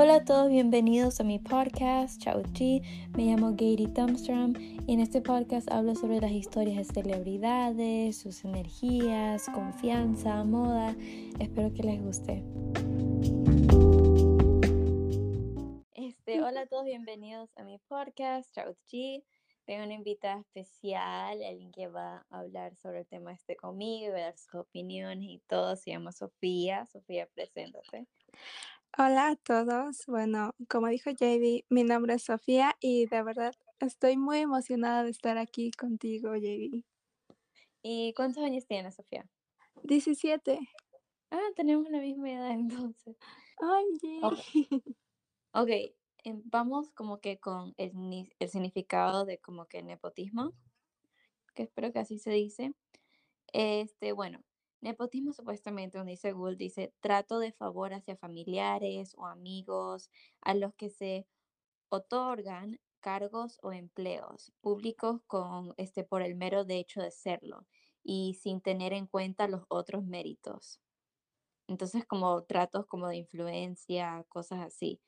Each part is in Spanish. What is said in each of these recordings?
Hola a todos, bienvenidos a mi podcast, Chao Chi. Me llamo Gary Thumbstrom y en este podcast hablo sobre las historias de celebridades, sus energías, confianza, moda. Espero que les guste. Este, hola a todos, bienvenidos a mi podcast, Chao Chi. Tengo una invitada especial, alguien que va a hablar sobre el tema este conmigo, a dar sus opiniones y todo. Se llama Sofía. Sofía, preséntate. Hola a todos. Bueno, como dijo JD, mi nombre es Sofía y de verdad estoy muy emocionada de estar aquí contigo, JD. ¿Y cuántos años tienes, Sofía? 17. Ah, tenemos la misma edad entonces. Ay, Ok, em, vamos como que con el, el significado de como que nepotismo, que espero que así se dice. Este, bueno, Nepotismo supuestamente, donde dice Google, dice trato de favor hacia familiares o amigos a los que se otorgan cargos o empleos públicos con este por el mero de hecho de serlo y sin tener en cuenta los otros méritos. Entonces, como tratos como de influencia, cosas así.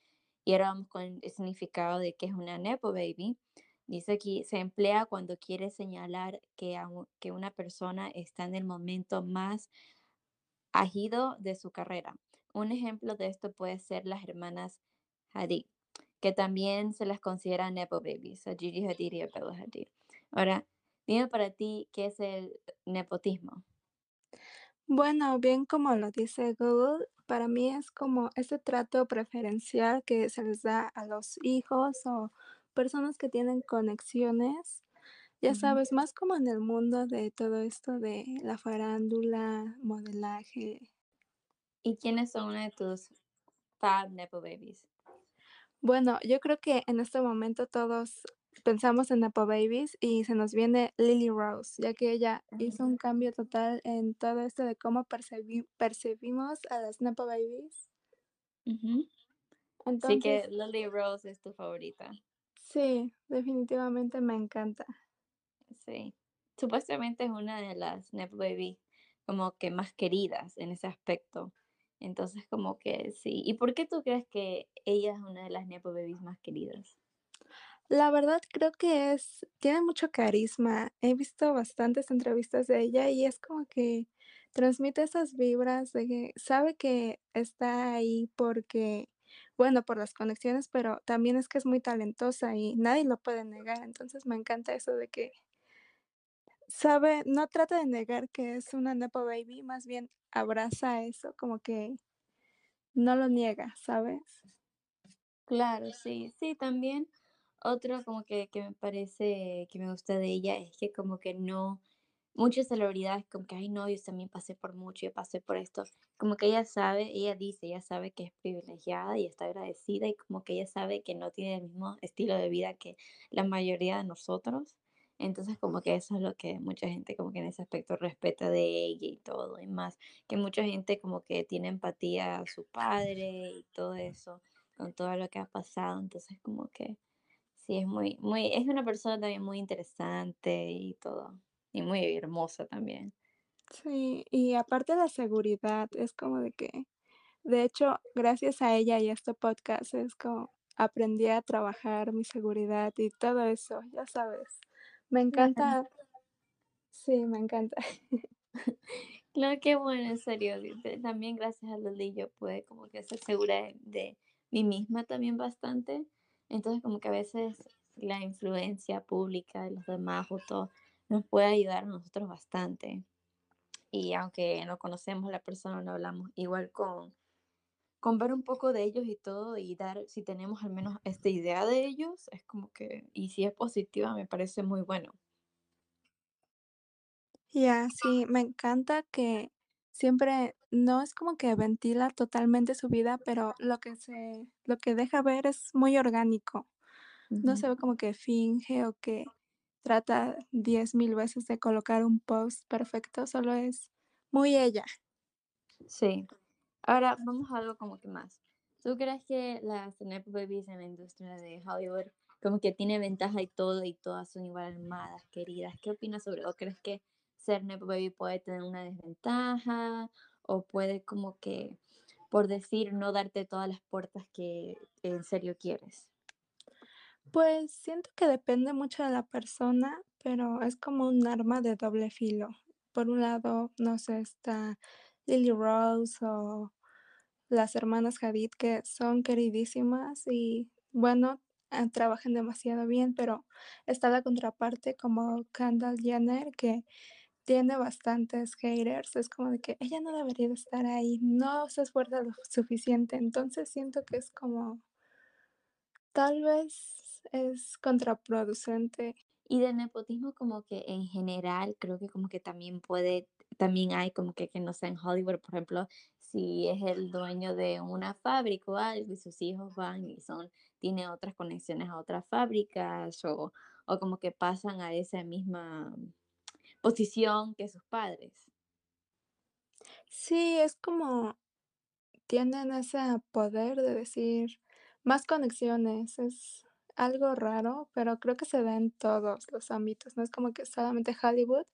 Y ahora vamos con el significado de que es una nepo baby. Dice aquí, se emplea cuando quiere señalar que, que una persona está en el momento más agido de su carrera. Un ejemplo de esto puede ser las hermanas Hadid, que también se las considera nepo babies, a Gigi Hadid y. Ahora, dime para ti, ¿qué es el nepotismo? Bueno, bien como lo dice Google, para mí es como ese trato preferencial que se les da a los hijos o personas que tienen conexiones, ya sabes, más como en el mundo de todo esto de la farándula, modelaje. ¿Y quiénes son una de tus fab Nepo Babies? Bueno, yo creo que en este momento todos pensamos en Nepo Babies y se nos viene Lily Rose, ya que ella hizo un cambio total en todo esto de cómo percibimos a las Nepo Babies. Así que Lily Rose es tu favorita. Sí, definitivamente me encanta. Sí. Supuestamente es una de las Nepo Baby como que más queridas en ese aspecto. Entonces, como que sí. ¿Y por qué tú crees que ella es una de las Nepo Babies más queridas? La verdad creo que es, tiene mucho carisma. He visto bastantes entrevistas de ella y es como que transmite esas vibras de que sabe que está ahí porque bueno, por las conexiones, pero también es que es muy talentosa y nadie lo puede negar. Entonces me encanta eso de que sabe, no trata de negar que es una Nepo Baby, más bien abraza eso, como que no lo niega, ¿sabes? Claro, sí, sí, también otro como que, que me parece que me gusta de ella es que como que no, muchas celebridades como que, ay no, yo también pasé por mucho, yo pasé por esto, como que ella sabe, ella dice, ella sabe que es privilegiada y está agradecida y como que ella sabe que no tiene el mismo estilo de vida que la mayoría de nosotros. Entonces como que eso es lo que mucha gente como que en ese aspecto respeta de ella y todo y más, que mucha gente como que tiene empatía a su padre y todo eso, con todo lo que ha pasado, entonces como que sí es muy, muy, es una persona también muy interesante y todo y muy hermosa también. Sí, y aparte de la seguridad, es como de que, de hecho, gracias a ella y a este podcast, es como aprendí a trabajar mi seguridad y todo eso, ya sabes. Me encanta. Sí, me encanta. Claro, que bueno, en serio. También gracias a Lili yo pude como que ser segura de mí misma también bastante. Entonces como que a veces la influencia pública de los demás o todo nos puede ayudar a nosotros bastante. Y aunque no conocemos a la persona, no hablamos igual con, con ver un poco de ellos y todo y dar, si tenemos al menos esta idea de ellos, es como que, y si es positiva, me parece muy bueno. Ya, sí, me encanta que siempre no es como que ventila totalmente su vida, pero lo que se, lo que deja ver es muy orgánico. No se ve como que finge o que trata diez mil veces de colocar un post perfecto, solo es muy ella. Sí. Ahora vamos a algo como que más. ¿Tú crees que las Nepo Babies en la industria de Hollywood como que tiene ventaja y todo y todas son igual armadas, queridas? ¿Qué opinas sobre eso? ¿Crees que ser Nepo Baby puede tener una desventaja o puede como que por decir no darte todas las puertas que en serio quieres? Pues siento que depende mucho de la persona, pero es como un arma de doble filo. Por un lado, no sé, está Lily Rose o las hermanas Hadid, que son queridísimas y bueno, ah, trabajan demasiado bien, pero está la contraparte como Kendall Jenner, que tiene bastantes haters. Es como de que ella no debería de estar ahí, no se esfuerza lo suficiente. Entonces siento que es como Tal vez es contraproducente. Y del nepotismo como que en general creo que como que también puede, también hay como que que no sé, en Hollywood, por ejemplo, si es el dueño de una fábrica o algo y sus hijos van y son, tiene otras conexiones a otras fábricas o, o como que pasan a esa misma posición que sus padres. Sí, es como tienen ese poder de decir más conexiones. Es algo raro, pero creo que se da en todos los ámbitos, no es como que solamente Hollywood,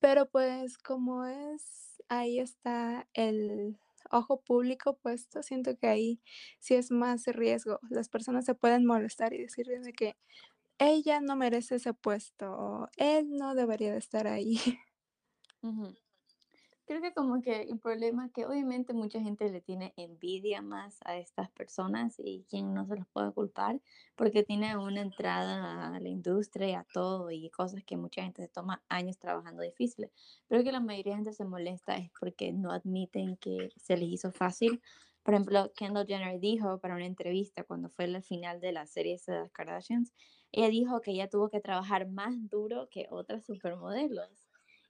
pero, pues, como es ahí está el ojo público puesto, siento que ahí sí es más riesgo. Las personas se pueden molestar y decir de que ella no merece ese puesto, o él no debería de estar ahí. Creo que como que el problema es que obviamente mucha gente le tiene envidia más a estas personas y quien no se los puede culpar porque tiene una entrada a la industria y a todo y cosas que mucha gente se toma años trabajando difíciles. Pero que la mayoría de gente se molesta es porque no admiten que se les hizo fácil. Por ejemplo, Kendall Jenner dijo para una entrevista cuando fue la final de la serie de las Kardashians, ella dijo que ella tuvo que trabajar más duro que otras supermodelos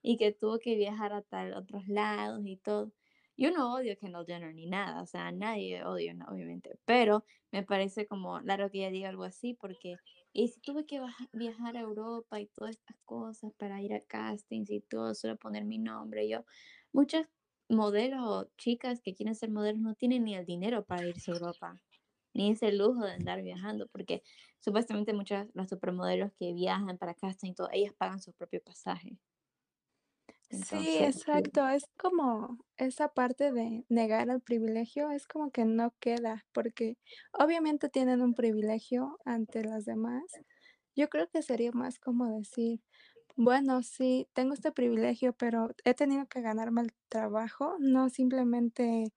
y que tuvo que viajar a tal otros lados y todo. Yo no odio Kendall Jenner ni nada, o sea, nadie odio, obviamente, pero me parece como raro que ella diga algo así porque y si tuve que viajar a Europa y todas estas cosas para ir a castings y todo, solo poner mi nombre, yo, muchas modelos o chicas que quieren ser modelos no tienen ni el dinero para irse a Europa, ni ese lujo de andar viajando, porque supuestamente muchas las supermodelos que viajan para casting y todo, ellas pagan su propio pasaje. Sí, Entonces, exacto, es como esa parte de negar el privilegio, es como que no queda, porque obviamente tienen un privilegio ante las demás. Yo creo que sería más como decir, bueno, sí, tengo este privilegio, pero he tenido que ganarme el trabajo, no simplemente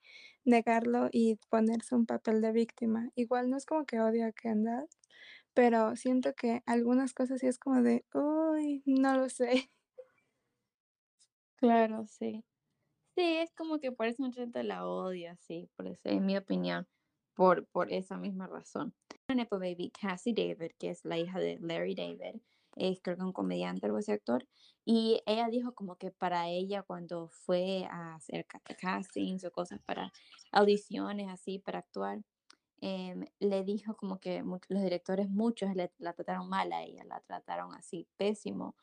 negarlo y ponerse un papel de víctima. Igual no es como que odio a Kendall, pero siento que algunas cosas sí es como de, uy, no lo sé. Claro, sí. Sí, es como que por eso mucha gente la odia, sí, por eso, en mi opinión, por, por esa misma razón. Nepo Baby, Cassie David, que es la hija de Larry David, es creo que un comediante, algo así, actor, y ella dijo como que para ella cuando fue a hacer ca- castings o cosas para audiciones así, para actuar, em, le dijo como que los directores muchos le, la trataron mal a ella, la trataron así, pésimo,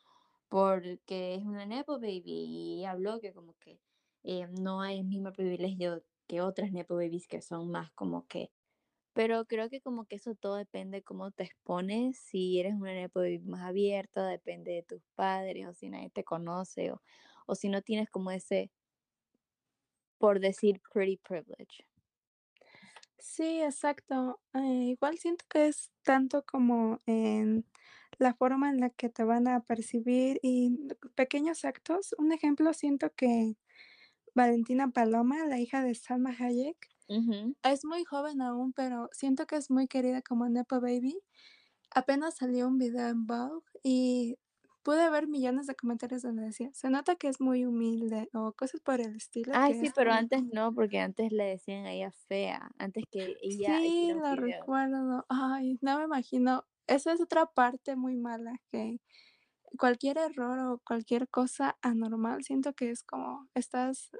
porque es una nepo baby y habló que como que eh, no hay el mismo privilegio que otras nepo babies que son más como que, pero creo que como que eso todo depende cómo te expones, si eres una nepo baby más abierta, depende de tus padres o si nadie te conoce o, o si no tienes como ese, por decir, pretty privilege. Sí, exacto. Eh, igual siento que es tanto como en la forma en la que te van a percibir y pequeños actos. Un ejemplo, siento que Valentina Paloma, la hija de Salma Hayek, es muy joven aún, pero siento que es muy querida como nepo baby. Apenas salió un video en Vogue y pude ver millones de comentarios donde decía, se nota que es muy humilde o cosas por el estilo, Ay, sí, es pero antes no, porque antes le decían a ella fea, antes que ella Sí, lo video. recuerdo. Ay, no me imagino. Esa es otra parte muy mala, que cualquier error o cualquier cosa anormal, siento que es como estás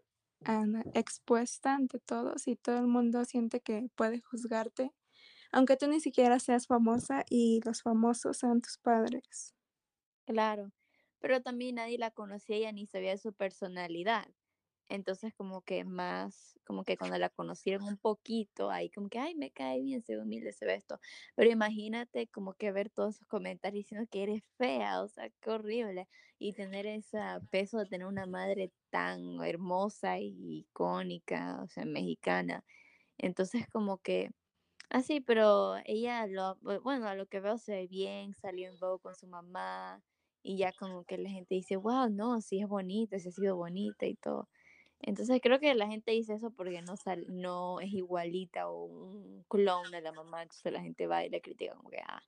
expuesta ante todos y todo el mundo siente que puede juzgarte, aunque tú ni siquiera seas famosa y los famosos sean tus padres. Claro, pero también nadie la conocía ella ni sabía su personalidad. Entonces, como que más, como que cuando la conocieron un poquito, ahí como que, ay, me cae bien, se humilde, se ve esto. Pero imagínate como que ver todos esos comentarios diciendo que eres fea, o sea, qué horrible. Y tener ese peso de tener una madre tan hermosa y icónica, o sea, mexicana. Entonces, como que, así, pero ella, lo, bu- bueno, a lo que veo se ve bien, salió en Vogue con su mamá. Y ya como que la gente dice, wow, no, sí es bonita, sí ha sido bonita y todo. Entonces creo que la gente dice eso porque no sal no es igualita o un clon de la mamá, entonces la gente va y le critica como que, ah,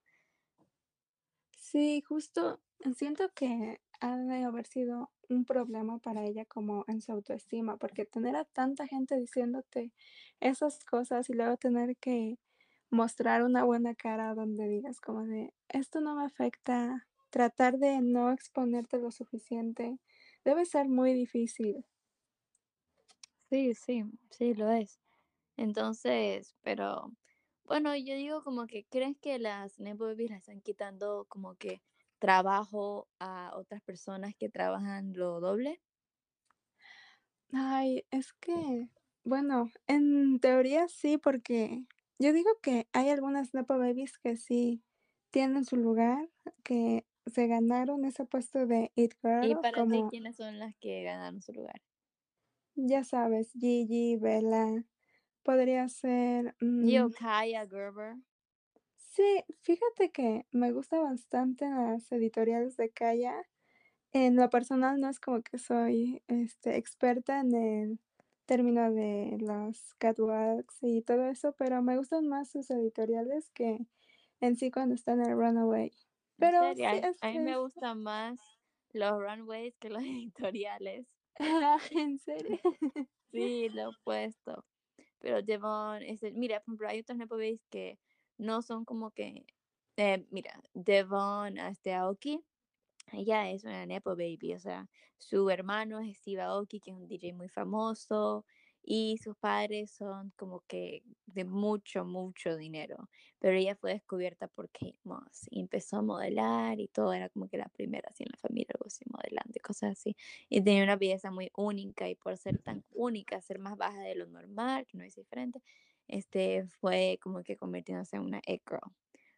Sí, justo siento que ha de haber sido un problema para ella como en su autoestima, porque tener a tanta gente diciéndote esas cosas y luego tener que mostrar una buena cara donde digas como de, esto no me afecta, tratar de no exponerte lo suficiente, debe ser muy difícil. Sí, sí, sí lo es. Entonces, pero bueno, yo digo como que, ¿crees que las nepo babies le están quitando como que trabajo a otras personas que trabajan lo doble? Ay, es que, bueno, en teoría sí, porque yo digo que hay algunas nepo babies que sí tienen su lugar, que se ganaron ese puesto de it Y girl, para ti, ¿quiénes son las que ganaron su lugar? Ya sabes, Gigi, Bella, podría ser, Yo, mm, Kaya Gerber, sí, fíjate que me gusta bastante las editoriales de Kaya. En lo personal, no es como que soy, este, experta en el término de los catwalks y todo eso, pero me gustan más sus editoriales que en sí cuando está en el Runaway. en Pero serio, sí, a, es a mí me es gustan más los runways que los editoriales. ¿en serio? Sí, lo he puesto. Pero Devon, este, mira, por ejemplo, hay otros nepo babies que no son como que, eh, mira, Devon, este, Aoki, ella es una nepo baby, o sea, su hermano es Steve Aoki, que es un DJ muy famoso, y sus padres son como que de mucho, mucho dinero. Pero ella fue descubierta por Kate Moss y empezó a modelar y todo, era como que la primera así en la familia, algo así, modelando y cosas así. Y tenía una belleza muy única y por ser tan única, ser más baja de lo normal, que no es diferente, este, fue como que convirtiéndose en una it-girl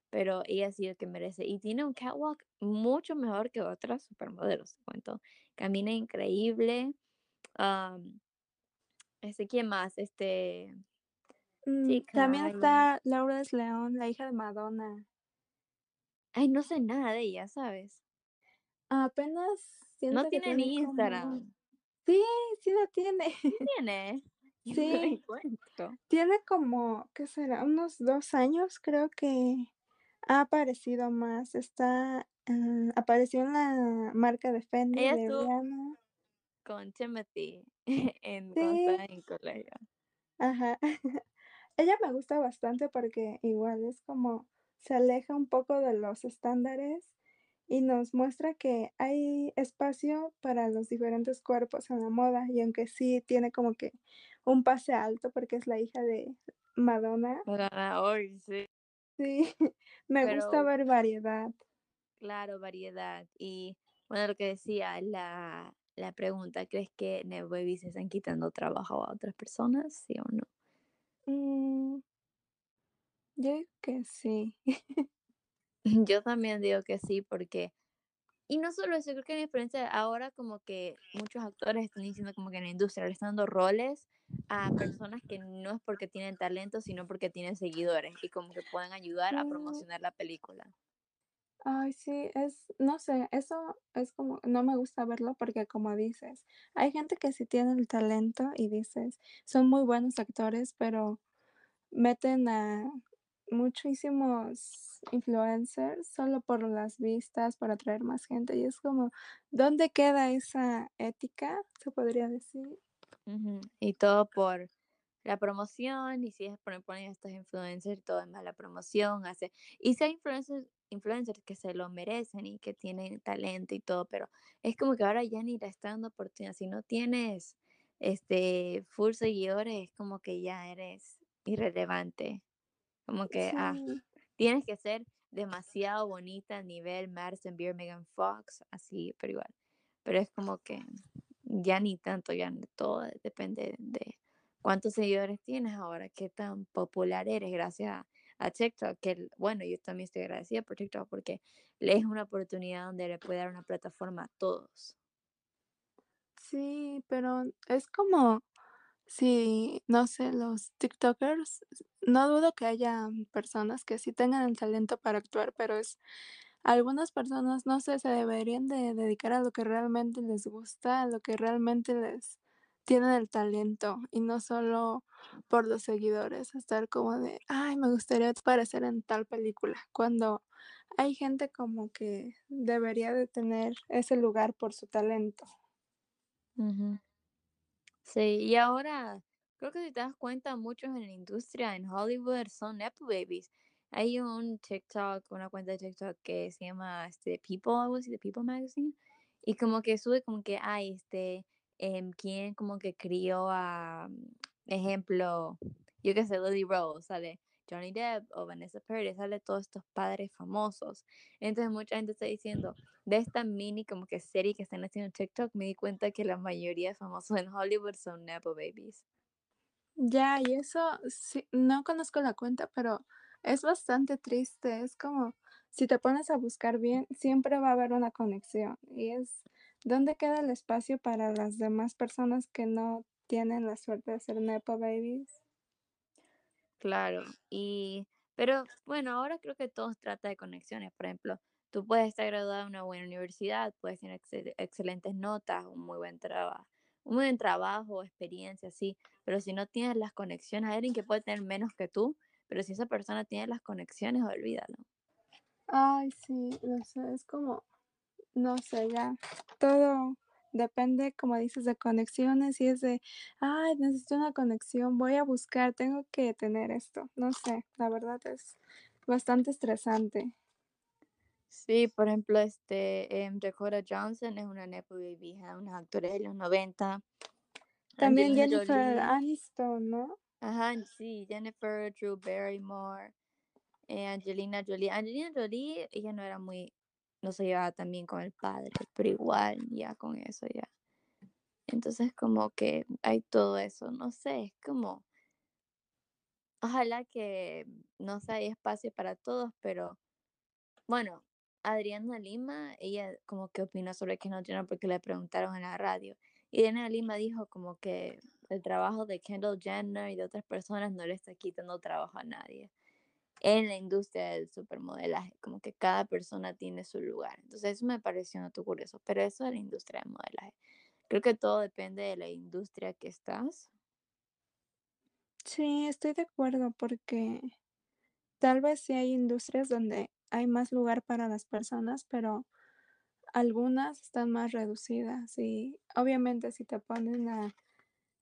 pero ella sí el que merece. Y tiene un catwalk mucho mejor que otras supermodelos, te cuento. Camina increíble. am, este, ¿quién más? Este, Mm, también está Lourdes León, la hija de Madonna. Ay, no sé nada de ella, ¿sabes? Apenas No siento que tiene ni como Instagram. sí, sí la tiene. ¿Sí tiene? Yo no Sí. Tiene como, ¿qué será? Unos 2 años, creo que ha aparecido más. Está, ah, apareció en la marca de Fendi Ella de estuvo Rihanna. Con Timothy en, Sí, en colegio. ajá. Ella me gusta bastante porque igual es como se aleja un poco de los estándares y nos muestra que hay espacio para los diferentes cuerpos en la moda, y aunque sí tiene como que un pase alto porque es la hija de Madonna, ahora hoy sí. sí, me gusta ver variedad. Claro, variedad. Y bueno, lo que decía, la, la pregunta, ¿crees que Nepo Babies se están quitando trabajo a otras personas? ¿Sí o no? Mm, yo digo que sí. Yo también digo que sí, porque, y no solo eso, creo que la diferencia ahora como que muchos actores están diciendo como que en la industria le están dando roles a personas que no es porque tienen talento, sino porque tienen seguidores y como que pueden ayudar a Sí, promocionar la película. Ay, sí, es, no sé, eso es como, no me gusta verlo porque como dices, hay gente que sí tiene el talento y dices, son muy buenos actores, pero meten a muchísimos influencers solo por las vistas, para atraer más gente, y es como, ¿dónde queda esa ética? Se podría decir. Y todo por la promoción, y si es poner ponen estos influencers, todo es más la promoción, hace y si hay influencers influencers que se lo merecen y que tienen talento y todo, pero es como que ahora ya ni le está dando oportunidad. Si no tienes, este, full seguidores, es como que ya eres irrelevante, como que, ah, tienes que ser demasiado bonita a nivel Madison Beer, Megan Fox, así, pero igual. Pero es como que ya ni tanto, ya todo depende de cuántos seguidores tienes ahora, qué tan popular eres gracias a, a TikTok, que bueno, yo también estoy agradecida por TikTok porque le es una oportunidad donde le puede dar una plataforma a todos. Sí, pero es como si, no sé, los TikTokers, no dudo que haya personas que sí tengan el talento para actuar, pero es algunas personas, no sé, se deberían de dedicar a lo que realmente les gusta, a lo que realmente les tienen el talento y no solo por los seguidores, estar como de, ay, me gustaría aparecer en tal película, cuando hay gente como que debería de tener ese lugar por su talento. Sí, y ahora creo que si te das cuenta, muchos en la industria en Hollywood son nepo babies. Hay un TikTok, una cuenta de TikTok que se llama este, People, algo así, de People Magazine, y como que sube como que, ay, este, em, quién como que crió a, ejemplo, yo qué sé, Lily Rose, sale Johnny Depp o Vanessa Paradis, sale todos estos padres famosos. Entonces mucha gente está diciendo, de esta mini como que serie que están haciendo en TikTok, me di cuenta que la mayoría de famosos en Hollywood son nepo babies. Ya, y eso sí, no conozco la cuenta, pero es bastante triste. Es como si te pones a buscar bien, siempre va a haber una conexión. Y es ¿dónde queda el espacio para las demás personas que no tienen la suerte de ser nepo babies? Claro, y pero bueno, ahora creo que todo trata de conexiones. Por ejemplo, tú puedes estar graduada de una buena universidad, puedes tener excel- excelentes notas, un muy buen trabajo, un buen trabajo, experiencia, sí, pero si no tienes las conexiones, hay alguien que puede tener menos que tú, pero si esa persona tiene las conexiones, olvídalo. Ay, sí, lo sé, es como, no sé, ya, todo depende, como dices, de conexiones y es de, ay, necesito una conexión, voy a buscar, tengo que tener esto. No sé, la verdad es bastante estresante. Sí, por ejemplo, este, em, Dakota Johnson es una nepo baby, hija, una actora de los 90. También Angelina Jennifer Jolie, Aniston, ¿no? ajá, sí, Jennifer, Drew Barrymore, eh, Angelina Jolie. Angelina Jolie, ella no era muy, no se llevaba tan bien con el padre, pero igual, ya con eso, ya. Entonces, como que hay todo eso, no sé, es como, ojalá que, no sé, hay espacio para todos, pero Bueno, Adriana Lima, ella como que opinó sobre Kendall Jenner porque le preguntaron en la radio. Y Adriana Lima dijo como que el trabajo de Kendall Jenner y de otras personas no le está quitando trabajo a nadie en la industria del supermodelaje, como que cada persona tiene su lugar. Entonces eso me pareció un dato curioso, pero eso de la industria del modelaje. Creo que todo depende de la industria que estás. Sí, estoy de acuerdo porque tal vez sí hay industrias donde hay más lugar para las personas, pero algunas están más reducidas y obviamente si te ponen a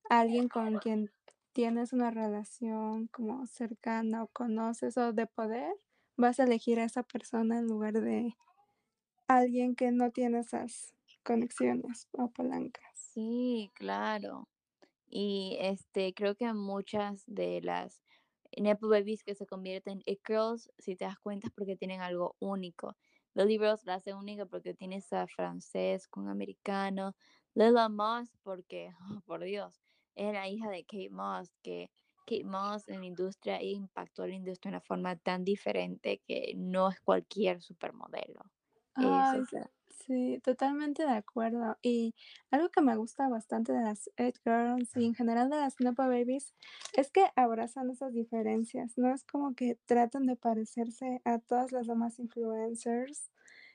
alguien con quien tienes una relación como cercana o conoces o de poder, vas a elegir a esa persona en lugar de alguien que no tiene esas conexiones o palancas. Sí, claro. Y este, creo que muchas de las Nepo babies que se convierten en girls, si te das cuenta, es porque tienen algo único. Lily Rose la hace única porque tiene esa francés con americano. Lila Moss porque, por Dios, es la hija de Kate Moss, que Kate Moss en la industria impactó a la industria de una forma tan diferente que no es cualquier supermodelo. Ay, sí, totalmente de acuerdo. Y algo que me gusta bastante de las It Girls y en general de las Nepo Babies es que abrazan esas diferencias, ¿no? Es como que tratan de parecerse a todas las demás influencers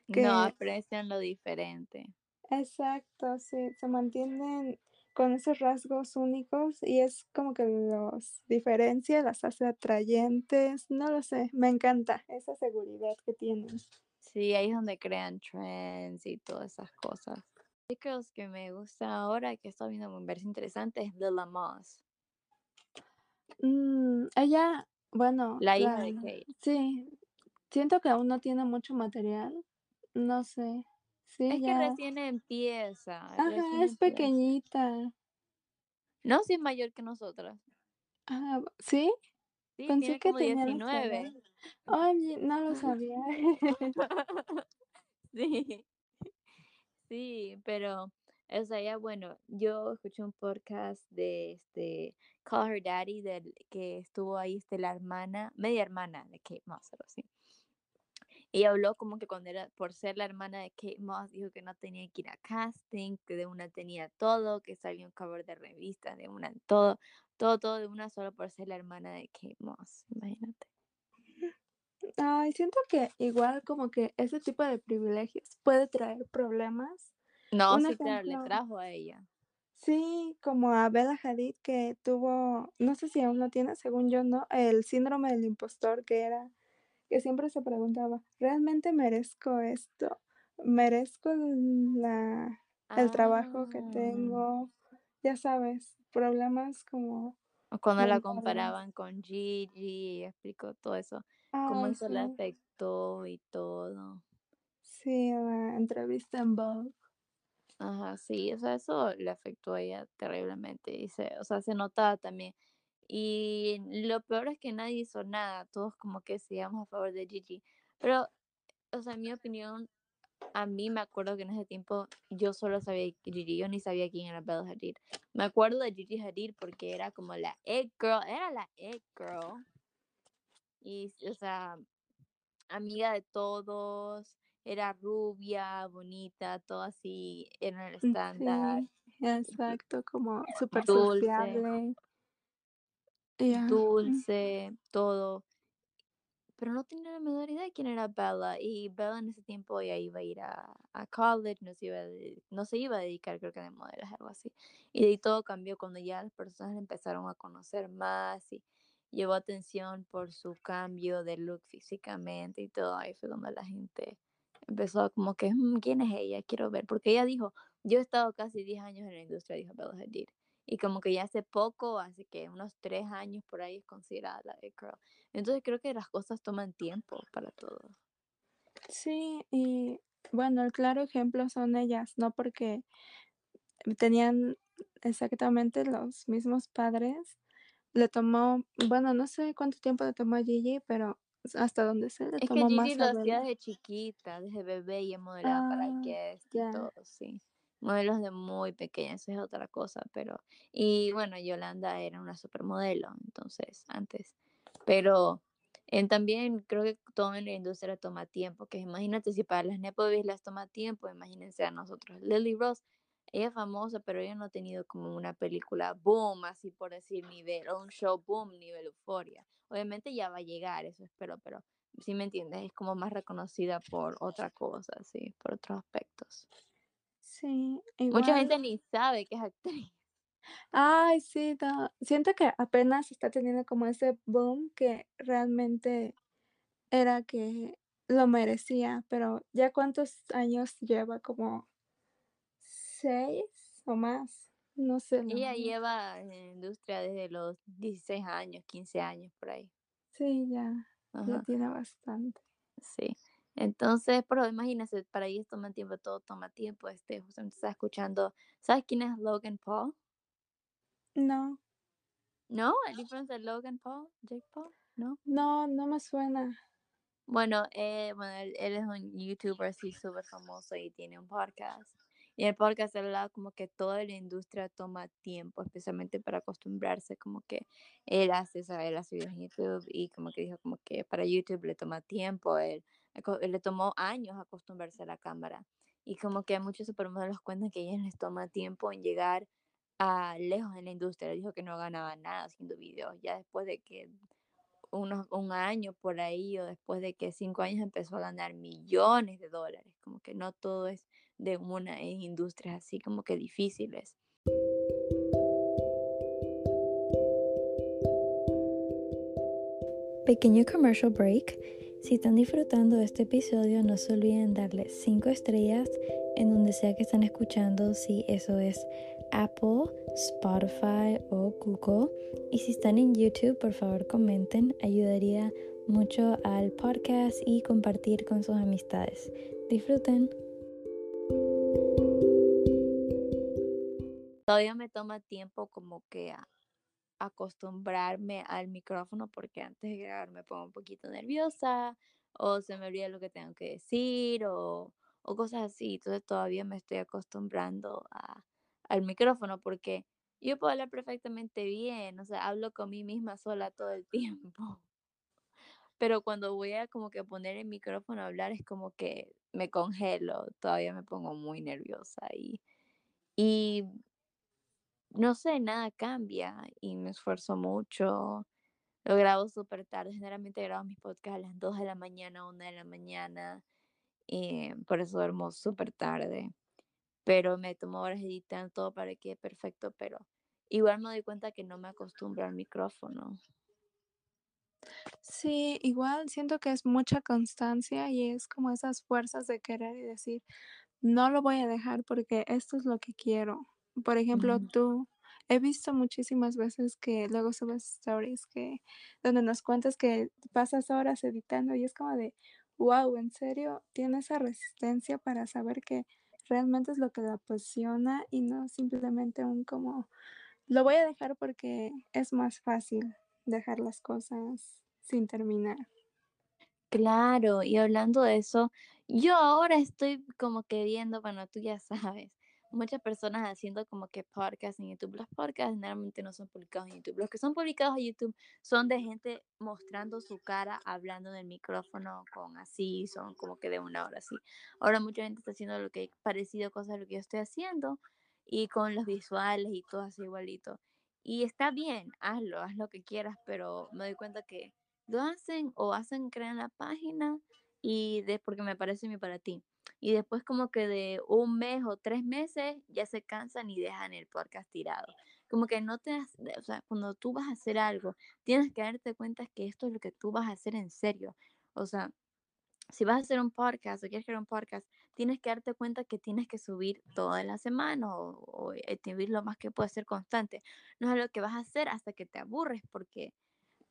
no que aprecian lo diferente. exacto, sí, se mantienen con esos rasgos únicos y es como que los diferencia, las hace atrayentes, no lo sé, me encanta esa seguridad que tienen. Sí, ahí es donde crean trends y todas esas cosas. Chicos, que me gusta ahora, que estoy viendo me parece interesante, es Lila Moss, Mm, ella, bueno, la hija la de Kate. sí, siento que aún no tiene mucho material, no sé. Sí, Es que recién empieza, ajá, recién es empieza. pequeñita. No, si es mayor que nosotras. Ah, ¿sí? Sí, Pensé tiene que como tenía nuestra edad. 19. Oye, no lo sabía. Sí, sí, pero O sea, ya bueno, yo escuché un podcast de este Call Her Daddy, del que estuvo ahí este, la hermana, media hermana de Kate Moss, algo Y habló como que cuando era, por ser la hermana de Kate Moss, dijo que no tenía que ir a casting, que de una tenía todo, que salió un cover de revistas, de una todo, todo, todo de una solo por ser la hermana de Kate Moss, imagínate. Ay, siento que igual como que ese tipo de privilegios puede traer problemas. No, sí, claro, le ejemplo trajo a ella. Sí, como a Bella Hadid que tuvo, no sé si aún lo tiene, según yo no, el síndrome del impostor que era que siempre se preguntaba, ¿realmente merezco esto? ¿Merezco la el trabajo que Ah, tengo? Ya sabes, problemas como o cuando la comparaban con Gigi, explicó todo eso, cómo Ay, eso le afectó y todo. sí, la entrevista en Vogue. Ajá, sí, o sea, eso le afectó a ella terriblemente, y se o sea, se notaba también. Y lo peor es que nadie hizo nada, todos como que seguíamos a favor de Gigi. Pero, o sea, en mi opinión, a mí me acuerdo que en ese tiempo yo solo sabía Gigi, yo ni sabía quién era Bella Hadid. Me acuerdo de Gigi Hadid porque era como la it girl, era la it girl. Y, o sea, amiga de todos, era rubia, bonita, todo así, era el Mm, estándar, sí, exacto, como súper dulce, sociable. Ya, dulce, todo. Pero no tenía la menor idea de quién era Bella. Y Bella en ese tiempo ya iba a ir a, a college, no se, iba a, de- no se iba a dedicar, creo que de modelaje, algo así. Y de ahí todo cambió cuando ya las personas la empezaron a conocer más y llevó atención por su cambio de look físicamente y todo. Ahí fue cuando la gente empezó a como que, "Mm, ¿quién es ella? Quiero ver. Porque ella dijo, yo he estado casi 10 años en la industria, dijo Bella Hadid. Y como que ya hace poco, hace que unos 3 años por ahí es considerada la de girl. Entonces creo que las cosas toman tiempo para todo. sí, y bueno, el claro ejemplo son ellas, no porque tenían exactamente los mismos padres. Le tomó, bueno, no sé cuánto tiempo le tomó a Gigi, pero hasta donde sé, le Es que tomó Gigi más lo hacía desde chiquita, desde bebé y para Ah, Guest y ya. todo, sí. Modelos de muy pequeñas, eso es otra cosa, pero y bueno, Yolanda era una supermodelo, entonces, antes. Pero en también creo que todo en la industria toma tiempo, que imagínate si para las Nepo las toma tiempo, imagínense a nosotros. Lily Rose, ella es famosa, pero ella no ha tenido como una película boom, así por decir nivel, o un show boom nivel euforia. Obviamente ya va a llegar, eso espero, pero si me entiendes, es como más reconocida por otra cosa, sí, por otros aspectos. Sí, Mucha igual. gente ni sabe que es actriz. Ay, sí, no, siento que apenas está teniendo como ese boom que realmente era que lo merecía, pero ¿ya cuántos años lleva? ¿Como 6 o más? No sé, la Ella lleva en la industria desde los 16 años, 15 años por ahí. Sí, ya, ya Ajá, tiene bastante. sí. Entonces, pero imagínense, para ellos toma tiempo, todo toma tiempo. Este, justamente estaba escuchando, ¿sabes quién es Logan Paul? No, ¿No? ¿A diferencia de Logan Paul? ¿Jake Paul? ¿No? no, no me suena. Bueno, eh, bueno, él, él es un youtuber así súper famoso y tiene un podcast. Y el podcast habla como que toda la industria toma tiempo, especialmente para acostumbrarse, como que él hace, sea, él hace videos en YouTube y como que dijo como que para YouTube le toma tiempo, él, le tomó años acostumbrarse a la cámara. Y como que a muchos supermodelos cuentan que a ellos les toma tiempo en llegar a lejos en la industria. Dijo que no ganaba nada haciendo videos, ya después de que unos, un año por ahí o después de que cinco años empezó a ganar millones de dólares. Como que no todo es de una en industrias así como que difíciles. Pequeño commercial break. Si están disfrutando de este episodio, no se olviden darle 5 estrellas en donde sea que están escuchando, si eso es Apple, Spotify o Google. Y si están en YouTube, por favor comenten, ayudaría mucho al podcast y compartir con sus amistades. Disfruten. Todavía me toma tiempo como que a- acostumbrarme al micrófono porque antes de grabar me pongo un poquito nerviosa o se me olvida lo que tengo que decir o, o cosas así. Entonces todavía me estoy acostumbrando a, al micrófono porque yo puedo hablar perfectamente bien, o sea, hablo con mí misma sola todo el tiempo. Pero cuando voy a como que poner el micrófono a hablar es como que me congelo, todavía me pongo muy nerviosa y, y no sé, nada cambia y me esfuerzo mucho. Lo grabo súper tarde, generalmente grabo mis podcasts a las 2 de la mañana, 1 de la mañana, y por eso duermo súper tarde. Pero me tomo horas editando todo para que quede perfecto, pero igual me doy cuenta que no me acostumbro al micrófono. Sí, igual siento que es mucha constancia y es como esas fuerzas de querer y decir, no lo voy a dejar porque esto es lo que quiero. Por ejemplo, Ujú. tú, he visto muchísimas veces que luego subes stories que donde nos cuentas que pasas horas editando y es como de, wow, en serio, tiene esa resistencia para saber que realmente es lo que la apasiona y no simplemente un como, lo voy a dejar porque es más fácil dejar las cosas sin terminar. Claro, y hablando de eso, yo ahora estoy como que viendo, bueno, tú ya sabes, muchas personas haciendo como que podcasts en YouTube. Los podcasts generalmente no son publicados en YouTube. Los que son publicados en YouTube son de gente mostrando su cara, hablando en el micrófono con así, son como que de una hora así. Ahora mucha gente está haciendo lo que parecido cosas a lo que yo estoy haciendo y con los visuales y todo así igualito. Y está bien, hazlo, haz lo que quieras, pero me doy cuenta que lo hacen o hacen, crean la página y de porque me parece mi para ti. Y después como que de un mes o tres meses ya se cansan y dejan el podcast tirado. Como que no te, o sea, cuando tú vas a hacer algo, tienes que darte cuenta que esto es lo que tú vas a hacer en serio. O sea, si vas a hacer un podcast o quieres crear un podcast, tienes que darte cuenta que tienes que subir toda la semana o, o escribir lo más que puedes ser constante. No es lo que vas a hacer hasta que te aburres porque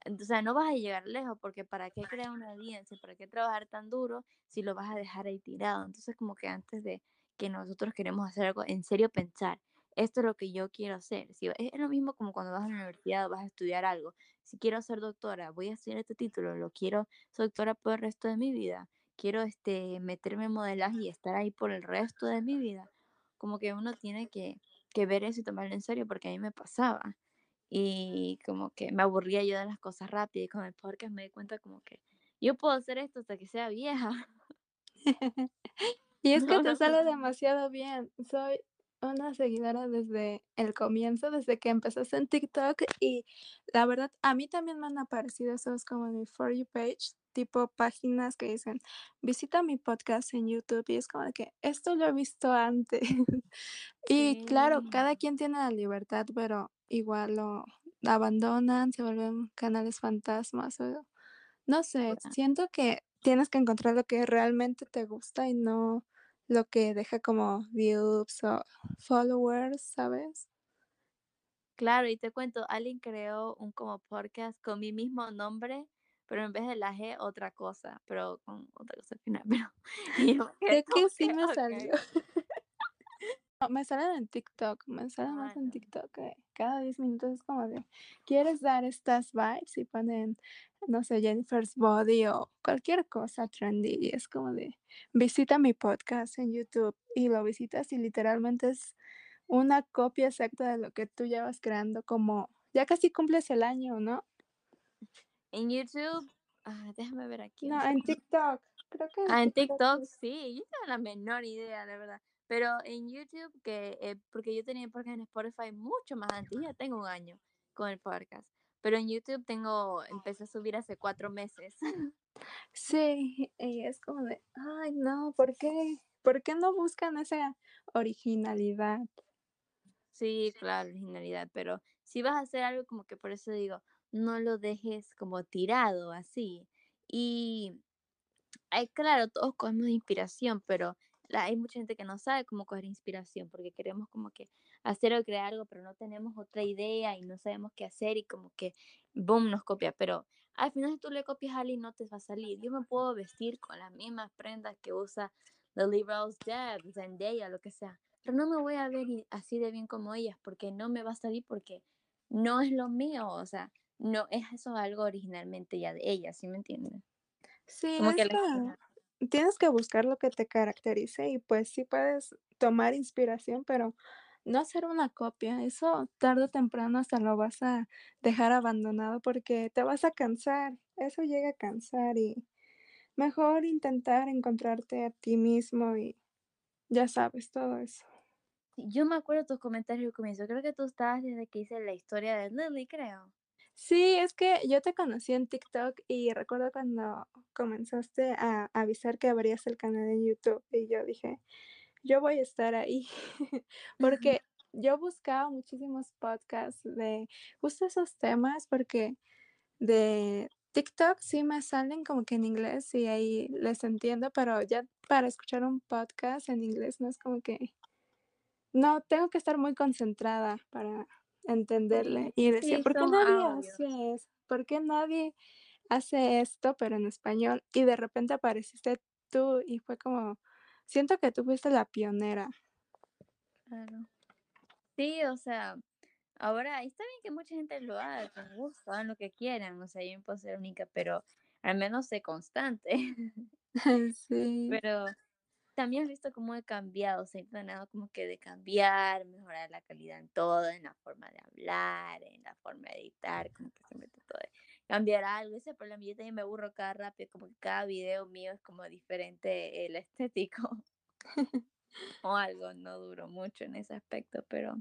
o sea, no vas a llegar lejos porque para qué crear una audiencia, para qué trabajar tan duro si lo vas a dejar ahí tirado. Entonces, como que antes de que nosotros queremos hacer algo, en serio pensar, esto es lo que yo quiero hacer. Si, es lo mismo como cuando vas a la universidad vas a estudiar algo. Si quiero ser doctora, voy a estudiar este título, lo quiero ser doctora por el resto de mi vida. Quiero este, meterme en modelaje y estar ahí por el resto de mi vida. Como que uno tiene que, que ver eso y tomarlo en serio porque a mí me pasaba y como que me aburría yo de las cosas rápidas y con el podcast me di cuenta como que yo puedo hacer esto hasta que sea vieja. Y es que No, te no, sale demasiado bien. Soy una seguidora desde el comienzo, desde que empezaste en TikTok y la verdad, a mí también me han aparecido esos como en mi For You page, tipo páginas que dicen, visita mi podcast en YouTube y es como que esto lo he visto antes. Y claro, Sí, cada quien tiene la libertad, pero igual lo abandonan, se vuelven canales fantasmas o no sé, siento que tienes que encontrar lo que realmente te gusta y no lo que deja como views o followers, ¿sabes? claro, y te cuento, alguien creó un como podcast con mi mismo nombre, pero en vez de la G, otra cosa, pero con otra cosa al final, pero yo que, sí me salió. Me salen en TikTok, me salen más en. TikTok, que cada 10 minutos es como de, ¿quieres dar estas vibes? Y ponen, no sé, Jennifer's Body o cualquier cosa trendy. Y es como de, visita mi podcast en YouTube y lo visitas y literalmente es una copia exacta de lo que tú ya vas creando, como ya casi cumples el año, ¿no? En YouTube, ah, déjame ver aquí No, en. TikTok, creo que en Ah, en TikTok. TikTok es- sí, yo tengo la menor idea, de verdad. Pero en YouTube, que eh, porque yo tenía podcast en Spotify mucho más antes, ya tengo un año con el podcast. Pero en YouTube tengo, empecé a subir hace cuatro meses. Sí, y es como de, ay, no, ¿por qué? ¿Por qué no buscan esa originalidad? Sí, claro, originalidad, pero si vas a hacer algo como que por eso digo, no lo dejes como tirado así. Y Ay, claro, todos cogemos inspiración, pero la- hay mucha gente que no sabe cómo coger inspiración porque queremos como que hacer o crear algo, pero no tenemos otra idea y no sabemos qué hacer y como que, boom, nos copia. Pero al final si tú le copias a alguien no te va a salir. Yo me puedo vestir con las mismas prendas que usa The Liberals Deb, Zendaya, lo que sea, pero no me voy a ver así de bien como ellas porque no me va a salir porque no es lo mío, o sea, no es eso algo originalmente ya de ellas, ¿sí me entiendes? Sí, Como que es la tienes que buscar lo que te caracterice y pues sí puedes tomar inspiración, pero no hacer una copia. Eso tarde o temprano hasta lo vas a dejar abandonado porque te vas a cansar. Eso llega a cansar y mejor intentar encontrarte a ti mismo y ya sabes todo eso. Yo me acuerdo tus comentarios al comienzo. Creo que tú estabas desde que hice la historia de Lily, creo. Sí, es que yo te conocí en TikTok y recuerdo cuando comenzaste a avisar que abrías el canal en YouTube y yo dije, yo voy a estar ahí, porque yo buscaba muchísimos podcasts de justo esos temas, porque de TikTok sí me salen como que en inglés y ahí les entiendo, pero ya para escuchar un podcast en inglés no es como que, no, tengo que estar muy concentrada para entenderle. Y decía, Sí, ¿por qué nadie audios. hace eso? ¿Por qué nadie hace esto, pero en español? Y de repente apareciste tú y fue como, siento que tú fuiste la pionera. Claro. Sí, o sea, ahora está bien que mucha gente lo haga con gusto, hagan lo que quieran, o sea, yo no puedo ser única, pero al menos sé constante. Sí. Pero también he visto cómo he cambiado, o sea, he tratado como que de cambiar, mejorar la calidad en todo, en la forma de hablar, en la forma de editar, como que se mete todo, de cambiar algo, ese problema, yo también me aburro cada rápido, como que cada video mío es como diferente el estético o algo, no duro mucho en ese aspecto, pero,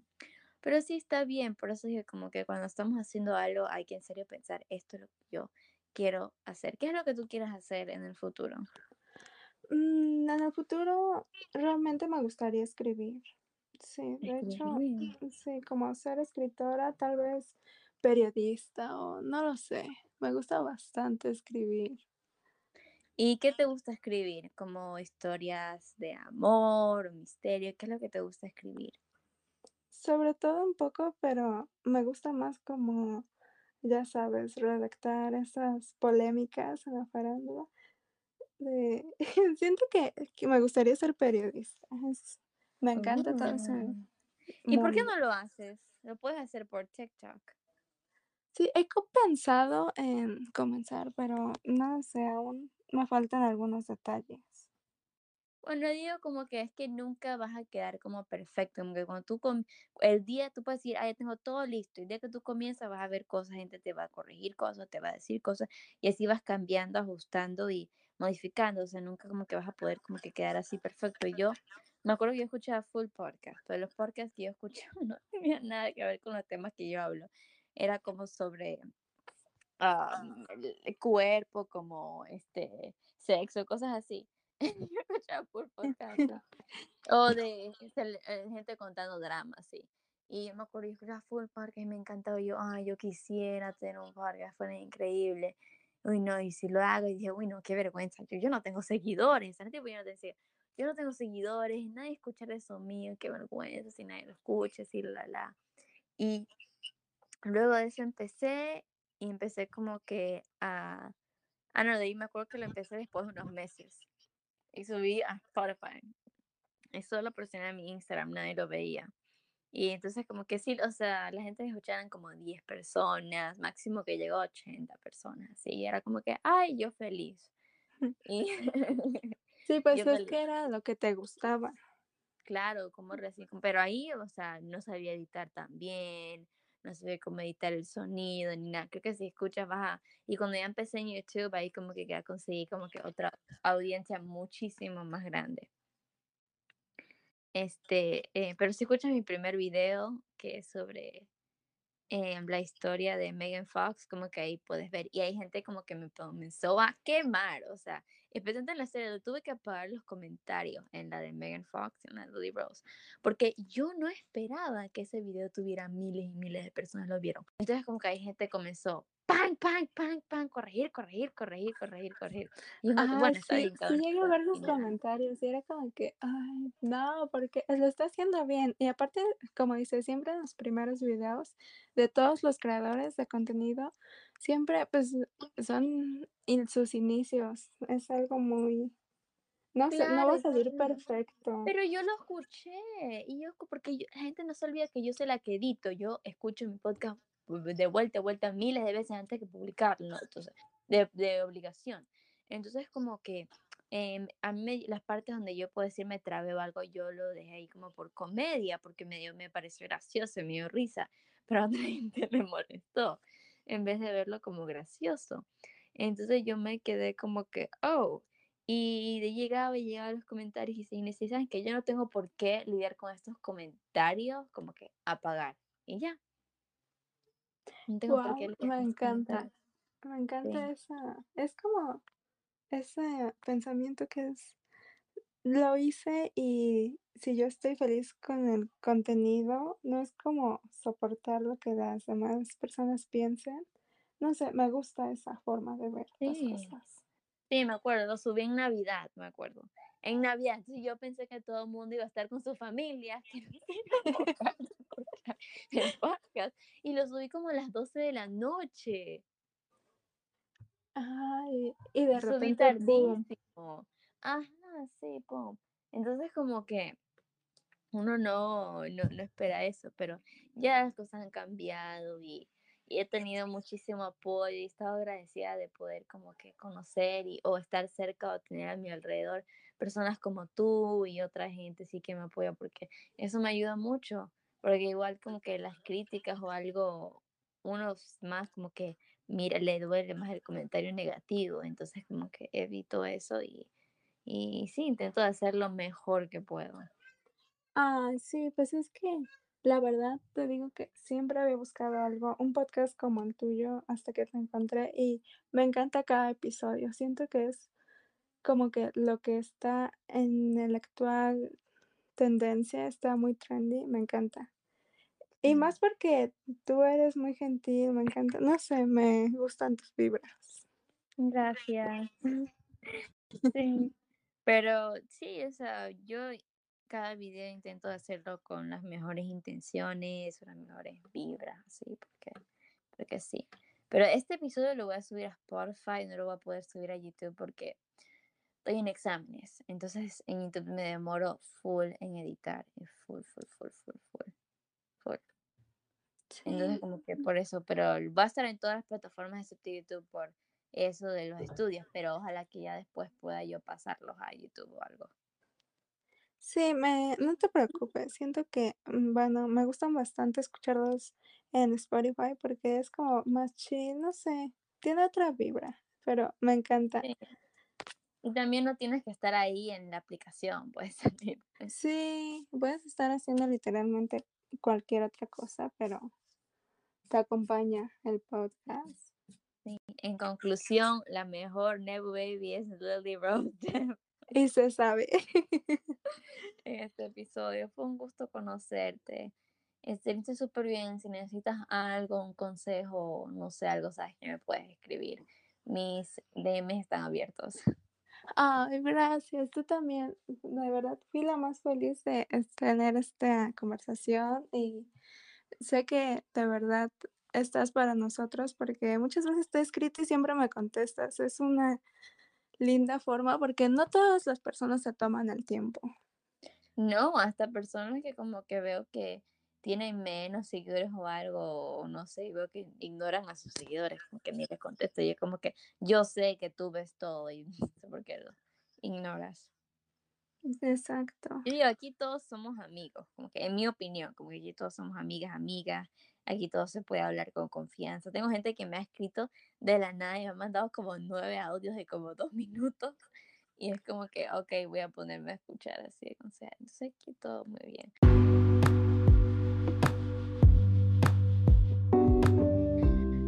pero sí está bien, por eso dije como que cuando estamos haciendo algo hay que en serio pensar, esto es lo que yo quiero hacer, ¿qué es lo que tú quieres hacer en el futuro? Mm, en el futuro realmente me gustaría escribir. Sí, de hecho, Escribir. sí, como ser escritora, tal vez periodista o no lo sé. Me gusta bastante escribir. ¿Y qué te gusta escribir? ¿Como historias de amor o misterio? ¿Qué es lo que te gusta escribir? Sobre todo un poco, pero me gusta más como, ya sabes, redactar esas polémicas en la farándula. De... Siento que, que me gustaría ser periodista. Es- me encanta todo Mm. ¿Y por qué no lo haces? Lo puedes hacer por TikTok. Sí, he pensado en comenzar, pero no sé, aún me faltan algunos detalles. Bueno, digo como que es que nunca vas a quedar como perfecto, como que cuando tú, com- el día tú puedes decir, ah, ya tengo todo listo, y el día que tú comienzas vas a ver cosas, gente te va a corregir cosas, te va a decir cosas, y así vas cambiando, ajustando y modificando, o sea, nunca como que vas a poder como que quedar así perfecto. Y yo me acuerdo que yo escuchaba full podcast, pero los podcasts que yo escuchaba no tenían nada que ver con los temas que yo hablo, era como sobre am, el cuerpo, como este sexo, cosas así. Yo escuchaba full podcast. O de cele- eh, gente contando dramas, sí. Y yo me acuerdo, yo escuchaba full podcast y me encantaba. Yo, ay, yo quisiera tener un podcast, fuera increíble. Uy, no, y si lo hago, y dije, uy, no, qué vergüenza. Yo, yo no tengo seguidores. ¿sabes? Tipo, yo no te decía, yo no tengo seguidores, nadie escucha eso mío, qué vergüenza, si nadie lo escucha, así, la, la. Y luego de eso empecé y empecé como que a... Ah, no, de ahí me acuerdo que lo empecé después de unos meses. Y subí a Spotify. Y solo presioné mi Instagram, nadie lo veía. Y entonces como que sí, o sea, la gente escuchaban como 10 personas, máximo que llegó a 80 personas, y era como que, ay, yo feliz. Y Sí, pues es feliz. que era lo que te gustaba. Claro, como recién, pero ahí, o sea, no sabía editar tan bien, no sabía cómo editar el sonido ni nada. Creo que si escuchas vas a... Y cuando ya empecé en YouTube, ahí como que ya conseguí como que otra audiencia muchísimo más grande. Este, eh, pero si escuchas mi primer video, que es sobre eh, la historia de Megan Fox, como que ahí puedes ver. Y hay gente como que me comenzó a quemar, o sea, especialmente en la serie, tuve que apagar los comentarios en la de Megan Fox y en la de Lily Rose, porque yo no esperaba que ese video tuviera miles y miles de personas lo vieron. Entonces como que hay gente comenzó, pan, pan, pan, pan, corregir, corregir, corregir, corregir, corregir. Y Ah, bueno, sí, bien, sí llegué a ver los comentarios y era como que, ay, no, porque lo está haciendo bien. Y aparte, como dice, siempre en los primeros videos de todos los creadores de contenido, siempre pues son in- sus inicios. Es algo muy, no sé, no va a sí. perfecto. Pero yo lo escuché y yo, porque yo- la gente no se olvida que yo soy la que edito, yo escucho mi podcast de vuelta a vuelta miles de veces antes que publicarlo, entonces, de, de obligación. Entonces como que em, a mí me- las partes donde yo puedo decir me trabé o algo, yo lo dejé ahí como por comedia, porque me, dio, me pareció gracioso, me dio risa, pero a otra gente le molestó, en vez de verlo como gracioso. Entonces yo me quedé como que, oh, y de llegaba y llegaba los comentarios y se ¿saben que Yo no tengo por qué lidiar con estos comentarios, como que apagar, y ya. No tengo por qué me encanta. Me encanta Sí. esa, es como ese pensamiento que es, lo hice y si yo estoy feliz con el contenido, no es como soportar lo que las demás personas piensen. No sé, me gusta esa forma de ver las cosas. Sí, me acuerdo, lo subí en Navidad, me acuerdo. En Navidad, yo pensé que todo el mundo iba a estar con su familia, que no escuchar el podcast, y lo subí como a las 12 de la noche. Ay, y de Lo repente, tardísimo. Ajá, sí, pum. Entonces como que uno no, no, no espera eso, pero ya las cosas han cambiado y, y he tenido muchísimo apoyo y he estado agradecida de poder como que conocer y, o estar cerca o tener a mi alrededor personas como tú y otra gente sí que me apoya porque eso me ayuda mucho, porque igual como que las críticas o algo, uno s- más como que mira, le duele más el comentario negativo, entonces como que evito eso y, y sí, intento hacer lo mejor que puedo. Ay, sí, pues es que la verdad te digo que siempre había buscado algo, un podcast como el tuyo, hasta que te encontré y me encanta cada episodio. Siento que es como que lo que está en el actual tendencia está muy trendy, me encanta. Y más porque tú eres muy gentil, me encanta, no sé, me gustan tus vibras. Gracias. Sí, pero sí, o sea, yo cada video intento hacerlo con las mejores intenciones, las mejores vibras, así, porque, porque sí. Pero este episodio lo voy a subir a Spotify, no lo voy a poder subir a YouTube porque estoy en exámenes. Entonces en YouTube me demoro full en editar, y full, full, full, full, full, full. Entonces como que por eso, pero va a estar en todas las plataformas excepto YouTube por eso de los estudios, pero ojalá que ya después pueda yo pasarlos a YouTube o algo. sí, me, no te preocupes, siento que, mm, bueno, me gustan bastante escucharlos en Spotify porque es como más chill, no sé, tiene otra vibra, pero me encanta. Sí. Y también no tienes que estar ahí en la aplicación, puedes salir. Sí, puedes estar haciendo literalmente cualquier otra cosa, pero te acompaña el podcast. Sí. En conclusión, la mejor Nebu Baby es Lily Rose Y se sabe. en este episodio. Fue un gusto conocerte. Estuviste súper bien. Si necesitas algo, un consejo, no sé, algo, sabes que me puedes escribir. Mis DMs están abiertos. Ay, gracias. Tú también, de verdad, fui la más feliz de tener esta conversación y sé que de verdad estás para nosotros porque muchas veces te he escrito y siempre me contestas. Es una linda forma porque no todas las personas se toman el tiempo. No, hasta personas que como que veo que tienen menos seguidores o algo, o no sé, y veo que ignoran a sus seguidores, como que ni les contesto. Y es como que yo sé que tú ves todo y no sé por qué lo ignoras. Exacto. Yo digo, aquí todos somos amigos, como que en mi opinión, como que aquí todos somos amigas, amigas, aquí todo se puede hablar con confianza. Tengo gente que me ha escrito de la nada y me ha mandado como nueve audios de como dos minutos y es como que, ok, voy a ponerme a escuchar así, o sea, entonces aquí todo muy bien.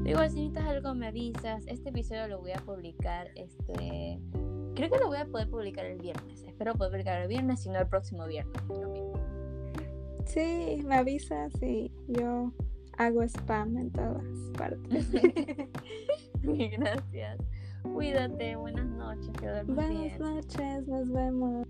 Igual si necesitas algo me avisas, este episodio lo voy a publicar, este, creo que lo voy a poder publicar el viernes, espero poder publicar el viernes, si no el próximo viernes. Sí, me avisas y yo hago spam en todas partes. Gracias. Cuídate, buenas noches, que Buenas bien. noches, nos vemos.